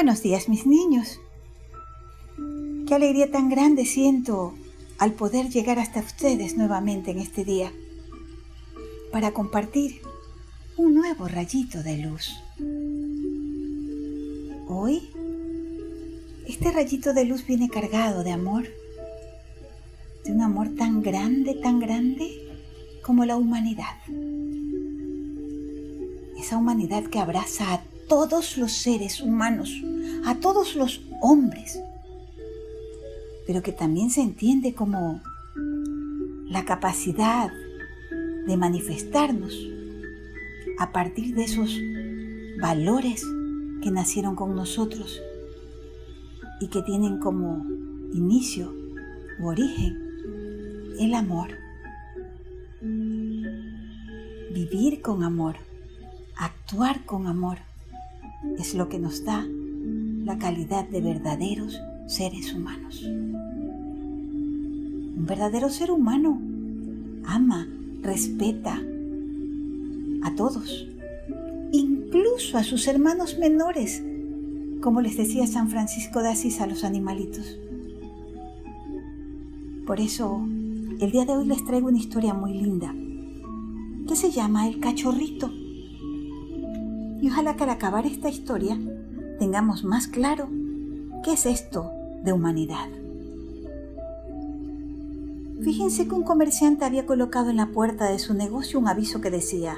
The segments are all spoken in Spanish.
Buenos días, mis niños. Qué alegría tan grande siento al poder llegar hasta ustedes nuevamente en este día para compartir un nuevo rayito de luz. Hoy, este rayito de luz viene cargado de amor, de un amor tan grande, tan grande como la humanidad. Esa humanidad que abraza a todos los seres humanos, a todos los hombres, pero que también se entiende como la capacidad de manifestarnos a partir de esos valores que nacieron con nosotros y que tienen como inicio u origen el amor. Vivir con amor, actuar con amor, es lo que nos da la calidad de verdaderos seres humanos. Un verdadero ser humano ama, respeta a todos, incluso a sus hermanos menores, como les decía San Francisco de Asís a los animalitos. Por eso, el día de hoy les traigo una historia muy linda, que se llama El cachorrito. Y ojalá que al acabar esta historia tengamos más claro qué es esto de humanidad. Fíjense que un comerciante había colocado en la puerta de su negocio un aviso que decía,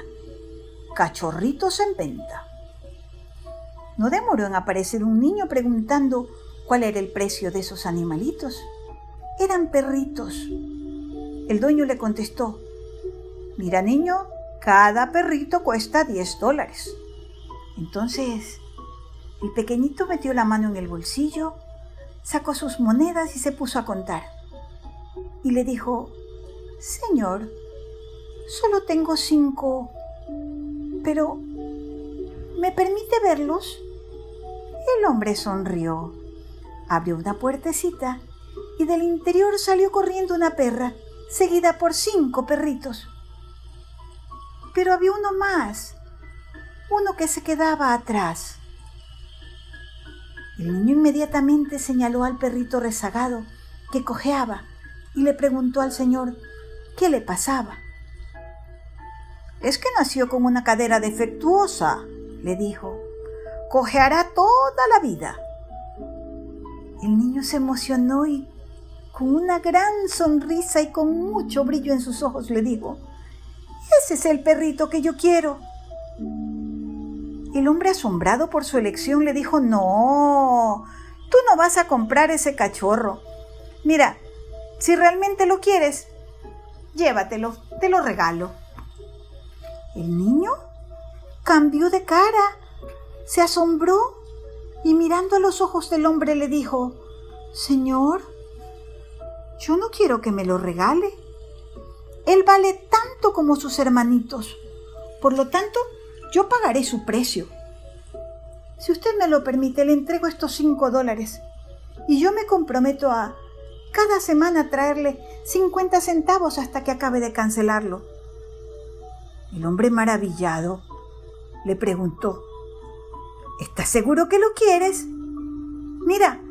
cachorritos en venta. No demoró en aparecer un niño preguntando cuál era el precio de esos animalitos. Eran perritos. El dueño le contestó, mira niño, cada perrito cuesta 10 dólares. Entonces, el pequeñito metió la mano en el bolsillo, sacó sus monedas y se puso a contar. Y le dijo, Señor, solo tengo cinco, pero ¿me permite verlos? El hombre sonrió, abrió una puertecita y del interior salió corriendo una perra, seguida por cinco perritos. Pero había uno más, uno que se quedaba atrás. El niño inmediatamente señaló al perrito rezagado que cojeaba y le preguntó al señor qué le pasaba. Es que nació con una cadera defectuosa, le dijo. Cojeará toda la vida. El niño se emocionó y con una gran sonrisa y con mucho brillo en sus ojos le dijo, Ese es el perrito que yo quiero. El hombre asombrado por su elección le dijo, no, tú no vas a comprar ese cachorro. Mira, si realmente lo quieres, llévatelo, te lo regalo. El niño cambió de cara, se asombró y mirando a los ojos del hombre le dijo, Señor, yo no quiero que me lo regale. Él vale tanto como sus hermanitos. Por lo tanto, yo pagaré su precio. Si usted me lo permite, le entrego estos cinco dólares y yo me comprometo a cada semana traerle 50 centavos hasta que acabe de cancelarlo. El hombre maravillado le preguntó, ¿Estás seguro que lo quieres? Mira,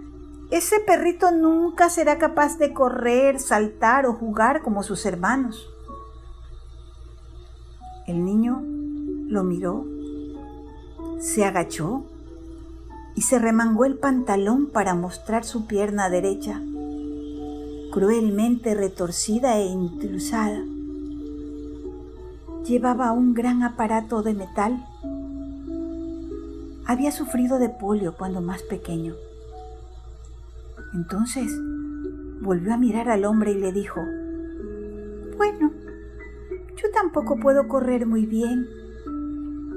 ese perrito nunca será capaz de correr, saltar o jugar como sus hermanos. El niño lo miró, se agachó y se remangó el pantalón para mostrar su pierna derecha, cruelmente retorcida e intrusada. Llevaba un gran aparato de metal. Había sufrido de polio cuando más pequeño. Entonces volvió a mirar al hombre y le dijo, Bueno, yo tampoco puedo correr muy bien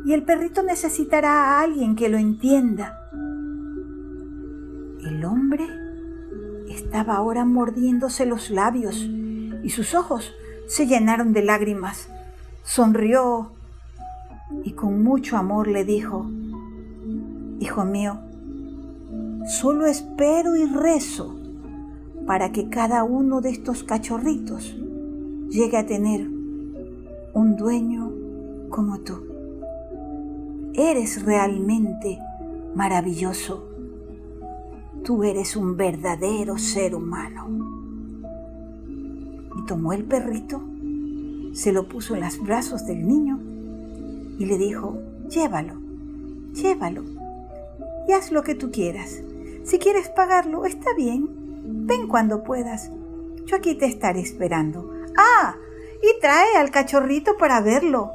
y el perrito necesitará a alguien que lo entienda. El hombre estaba ahora mordiéndose los labios y sus ojos se llenaron de lágrimas. Sonrió y con mucho amor le dijo, Hijo mío, solo espero y rezo para que cada uno de estos cachorritos llegue a tener un dueño como tú eres realmente maravilloso. tú eres un verdadero ser humano. Y tomó el perrito, se lo puso en los brazos del niño y le dijo, llévalo, llévalo y haz lo que tú quieras. Si quieres pagarlo, está bien. Ven cuando puedas. Yo aquí te estaré esperando. Ah, y trae al cachorrito para verlo.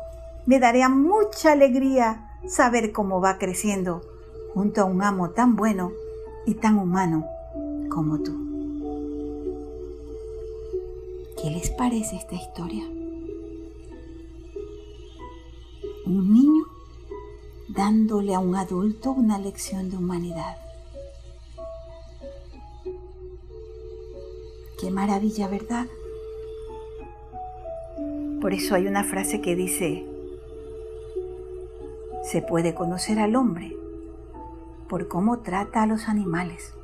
Me daría mucha alegría saber cómo va creciendo junto a un amo tan bueno y tan humano como tú. ¿Qué les parece esta historia? Un niño dándole a un adulto una lección de humanidad. Qué maravilla, ¿verdad? Por eso hay una frase que dice, se puede conocer al hombre por cómo trata a los animales.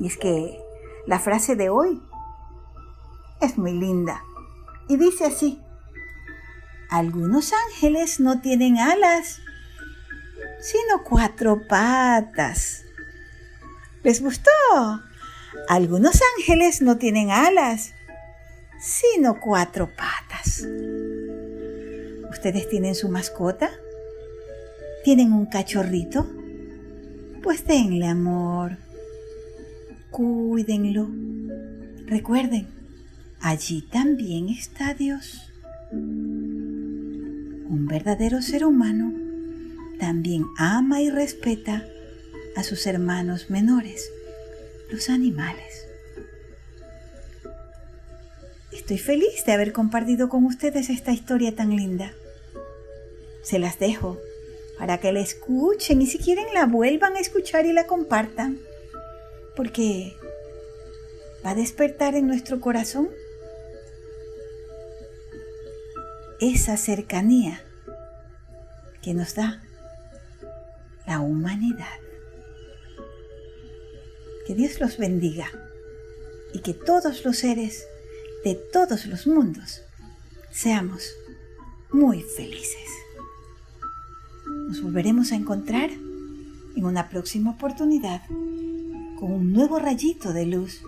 Y es que la frase de hoy es muy linda y dice así, algunos ángeles no tienen alas, sino cuatro patas. ¿Les gustó? Algunos ángeles no tienen alas, sino cuatro patas. ¿Ustedes tienen su mascota? ¿Tienen un cachorrito? Pues denle amor. Cuídenlo. Recuerden, allí también está Dios. Un verdadero ser humano también ama y respeta a sus hermanos menores, los animales. Estoy feliz de haber compartido con ustedes esta historia tan linda. Se las dejo para que la escuchen y si quieren la vuelvan a escuchar y la compartan, porque va a despertar en nuestro corazón esa cercanía que nos da la humanidad. Que Dios los bendiga y que todos los seres de todos los mundos seamos muy felices. Nos volveremos a encontrar en una próxima oportunidad con un nuevo rayito de luz,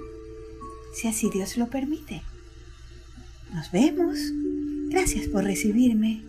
si así Dios lo permite. Nos vemos. Gracias por recibirme